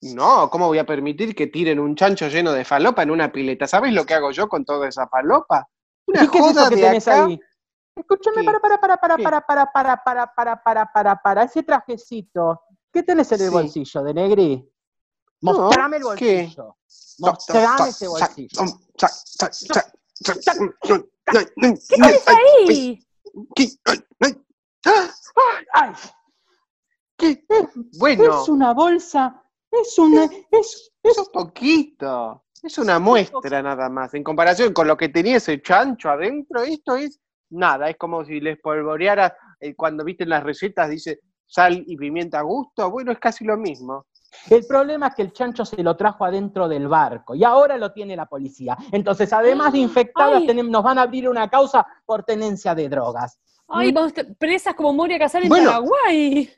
No, ¿cómo voy a permitir que tiren un chancho lleno de falopa en una pileta? ¿Sabes lo que hago yo con toda esa falopa? Una ¿Qué joda es que tenés ahí? Escúchame, para, para, para, para, para, para, para, para, para, para, para, para, ese trajecito. ¿Qué tenés en el bolsillo, de negri? Mostrame el bolsillo. Mostrame ese bolsillo. ¿Qué tenés ahí? ¡Ay! ¿Qué? Bueno. Es una bolsa es una. Es, es... un poquito. Es una muestra nada más. En comparación con lo que tenía ese chancho adentro, esto es nada. Es como si les polvoreara eh, cuando viste en las recetas, dice sal y pimienta a gusto. Bueno, es casi lo mismo. El problema es que el chancho se lo trajo adentro del barco y ahora lo tiene la policía. Entonces, además de infectadas, nos van a abrir una causa por tenencia de drogas. Ay, vos presas como Moria Casal en Paraguay.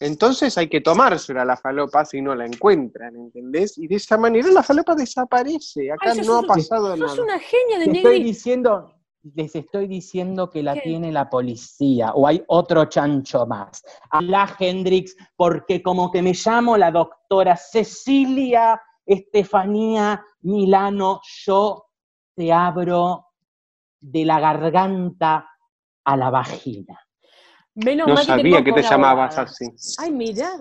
Entonces hay que tomársela la falopa si no la encuentran, ¿entendés? Y de esa manera la falopa desaparece. Acá no ha pasado nada. Es una genia de les estoy diciendo, Les estoy diciendo que la tiene la policía, o hay otro chancho más. la Hendrix, porque como que me llamo la doctora Cecilia Estefanía Milano, yo te abro de la garganta a la vagina no sabía que, te llamabas así. Ay, mira,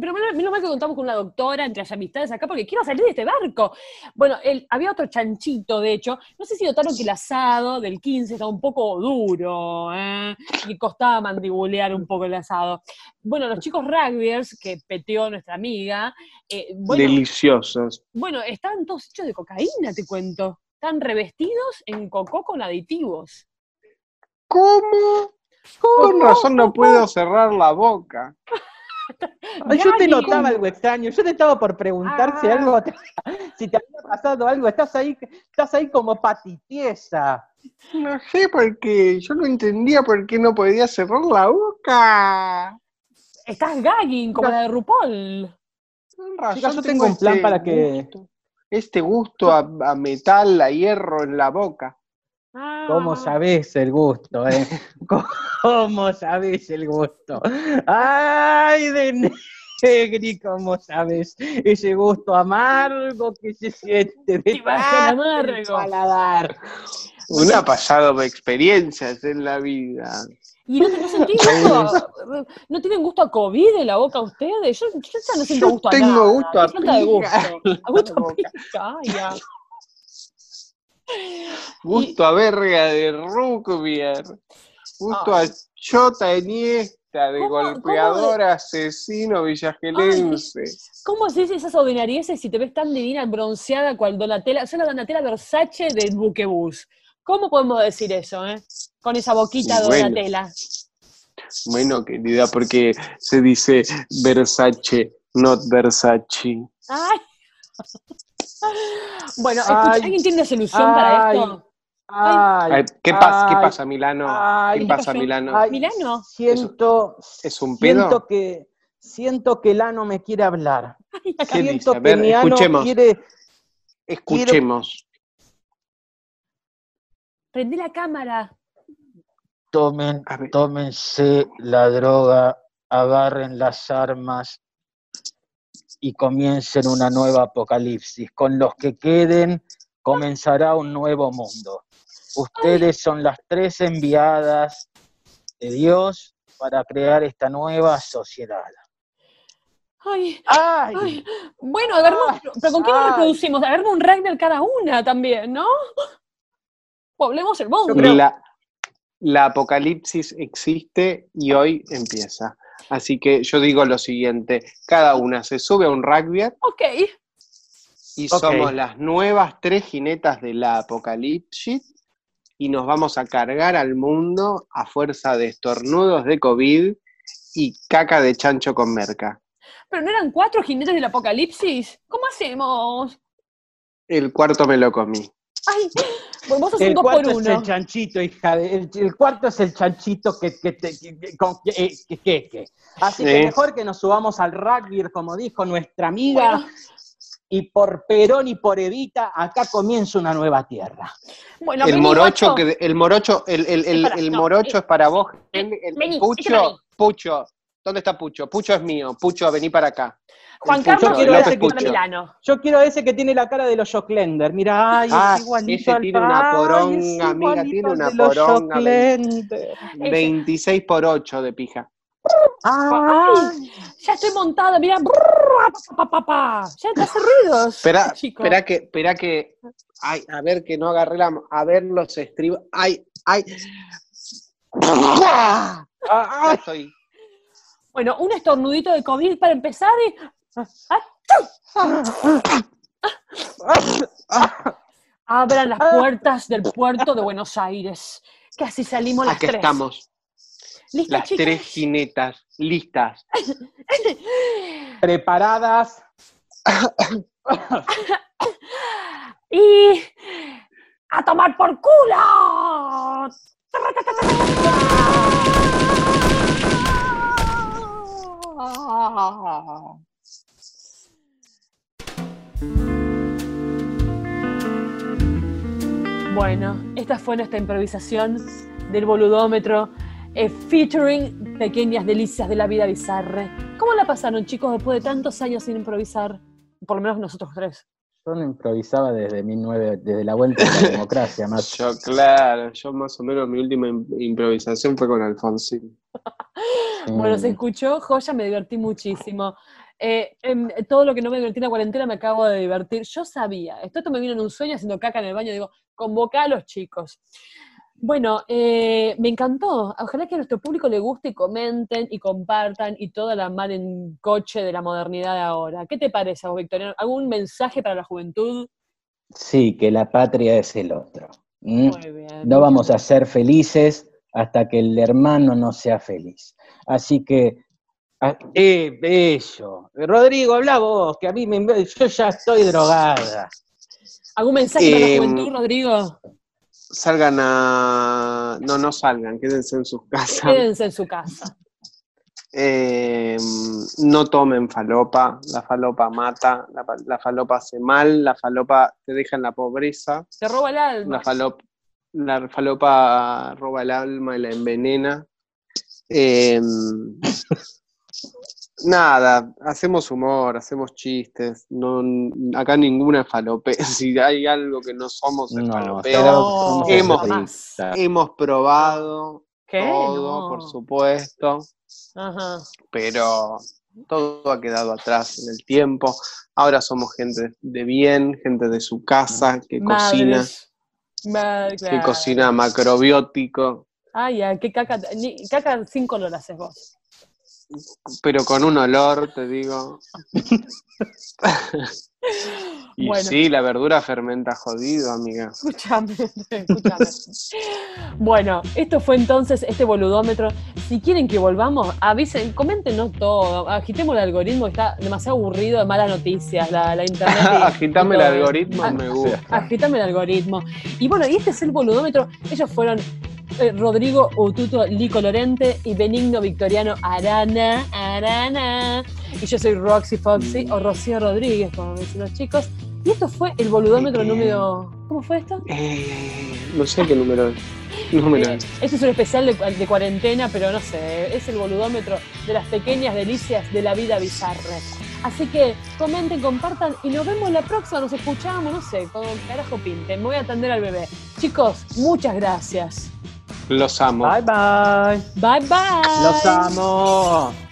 pero menos mal que contamos con una doctora entre las amistades acá porque quiero salir de este barco. Bueno, había otro chanchito, de hecho. No sé si notaron que el asado del 15 estaba un poco duro, ¿eh? y costaba mandibulear un poco el asado. Bueno, los chicos rugbyers que peteó nuestra amiga. Eh, Deliciosos. Bueno, estaban todos hechos de cocaína, te cuento. Están revestidos en cocó con aditivos. ¿Cómo? Con razón no puedo cerrar la boca. yo te notaba algo extraño. Yo te estaba por preguntar si ah. algo si te había pasado algo. Estás ahí, estás ahí como patitiesa. No sé por qué. Yo no entendía por qué no podía cerrar la boca. Estás gagging como la de RuPaul. yo tengo un plan para que. este gusto a metal, a hierro en la boca. ¿Cómo ah. sabés el gusto, eh? ¿Cómo sabés el gusto? ¡Ay, de Segri, ¿cómo sabes? Ese gusto amargo que se siente de amargo. paladar. Una ha pasado experiencias en la vida. ¿Y no, no sentís gusto? ¿No tienen gusto a COVID en la boca ustedes? Yo, yo ya no siento gusto a tengo nada. gusto a de gusto. A gusto a pija, ay, ya. Gusto a verga de rugby. Gusto a chota iniesta, de ¿Cómo- golpeador asesino villagelense. ¿Cómo haces esas ordinarieces si te ves tan divina, bronceada, cual Donatella? Soy la Donatella Versace del buquebús. ¿Cómo podemos decir eso, eh? Con esa boquita de bueno. Donatella. Bueno, querida, porque se dice Versace, not Versace. Ay. Bueno, Ay. escucha, ¿alguien tiene una solución para esto? Ay, Ay, ¿Qué, pasa, ¿Qué ay, pasa, Milano? ay, ¿Qué ¿qué pasa? Milano? ay, ¿Milano? Siento, ¿Es un pedo? siento que, siento que el ano me quiere hablar. ¿Qué siento dice? A que ver, mi ano escuchemos. quiere. Escuchemos. Prendí la cámara. Tomen, tómense la droga, agarren las armas y comiencen una nueva apocalipsis. Con los que queden comenzará un nuevo mundo. Ustedes son las tres enviadas de Dios para crear esta nueva sociedad. Ay, ¡Ay! ay. Bueno, Ay, pero ¿con qué nos reproducimos? Agarremos un ragnar cada una también, ¿no? Poblemos el mundo. La, la apocalipsis existe y hoy empieza. Así que yo digo lo siguiente, cada una se sube a un rugby Ok. y somos las nuevas tres jinetas de la apocalipsis y nos vamos a cargar al mundo a fuerza de estornudos de COVID y caca de chancho con merca. ¿Pero no eran cuatro jinetes del apocalipsis? ¿Cómo hacemos? El cuarto me lo comí. Ay, vos sos un El dos por cuarto es el uno. chanchito, hija. de- el, el cuarto es el chanchito que, que, te- que, que- con- que- eh, que- que- que. Así que mejor que nos subamos al rugby, como dijo nuestra amiga, Bueno, y por Perón y por Evita, acá comienza una nueva tierra. bueno, el morocho, que, el morocho, el, el, el, Espera, el no, morocho eh, es para vos. El, vení, Pucho. Pucho, ¿dónde está Pucho? Pucho es mío. Pucho, vení para acá. Juan Carlos quiero ese. Milano. Yo quiero ese que tiene la cara de los Joclender. Mira, ay, Ah, es igualito ese al tiene una poronga, amiga, tiene una poronga, Joclender. 26 por 8 de pija. Ay, Ya estoy montada, mira. Ya te hace ruidos. Espera, espera que, espera que, ay, a ver que no agarré la, a ver los estribos, ay, ay. Ya ay, estoy. Bueno, un estornudito de COVID para empezar y. Abran las puertas del puerto de Buenos Aires. Que así salimos las Aquí tres. estamos, ¿Listas, las chicas? tres jinetas, listas. preparadas. Y. ¡A tomar por culo! Bueno, esta fue nuestra improvisación del boludómetro, eh, featuring pequeñas delicias de la vida bizarre. ¿Cómo la pasaron, chicos, después de tantos años sin improvisar? Por lo menos nosotros tres. Yo no improvisaba desde, 19 desde la vuelta de la democracia, más. Yo, claro, yo más o menos mi última im- improvisación fue con Alfonsín. Bueno, se escuchó, joya, me divertí muchísimo. Eh, todo lo que no me divertí en la cuarentena me acabo de divertir. Yo sabía, esto, esto me vino en un sueño haciendo caca en el baño, digo, convoca a los chicos. Bueno, eh, me encantó. Ojalá que a nuestro público le guste y comenten y compartan y toda la mal en coche de la modernidad de ahora. ¿Qué te parece, vos, Victoriano? ¿Algún mensaje para la juventud? Sí, que la patria es el otro. ¿Mm? Muy bien. No vamos a ser felices hasta que el hermano no sea feliz. Así que, ¡Eh, bello! Rodrigo, habla vos, que a mí me, yo ya estoy drogada. ¿Algún mensaje para la Em, juventud, Rodrigo? Salgan a. No, no salgan, quédense en sus casas. Quédense en su casa. Eh, no tomen falopa, la falopa mata, la falopa hace mal, la falopa te deja en la pobreza, Te roba el alma. la falopa, la falopa roba el alma y la envenena. Eh, Nada, hacemos humor, hacemos chistes. No, acá ninguna falope. Si hay algo que no somos es hemos, hemos probado todo, por supuesto. Pero todo ha quedado atrás en el tiempo. Ahora somos gente de bien, gente de su casa, que cocina. Que cocina macrobiótico. Ay, qué caca, caca sin color haces vos. Pero con un olor, te digo. y sí, la verdura fermenta jodido, amiga. Escúchame, escúchame. bueno, esto fue entonces este boludómetro. Si quieren que volvamos, avisen, coméntenos todo, agitemos el algoritmo, está demasiado aburrido de malas noticias, la, la internet. Agitame el algoritmo, me gusta. Agitame el algoritmo. Y bueno, y este es el boludómetro. Ellos fueron eh, Rodrigo Ututo Lico Lorente y Benigno Victoriano Arana, Arana. Y yo soy Roxy Foxy o Rocío Rodríguez, como me dicen los chicos. Y esto fue el boludómetro número. ¿Cómo fue esto? Eh, no sé qué número es. Número eh, Este es un especial de, cuarentena, pero no sé, es el boludómetro de las pequeñas delicias de la vida bizarra. Así que comenten, compartan y nos vemos la próxima. Nos escuchamos, no sé, con carajo pinten. Me voy a atender al bebé. Chicos, muchas gracias. Los amo. Bye bye. Bye bye. Los amo.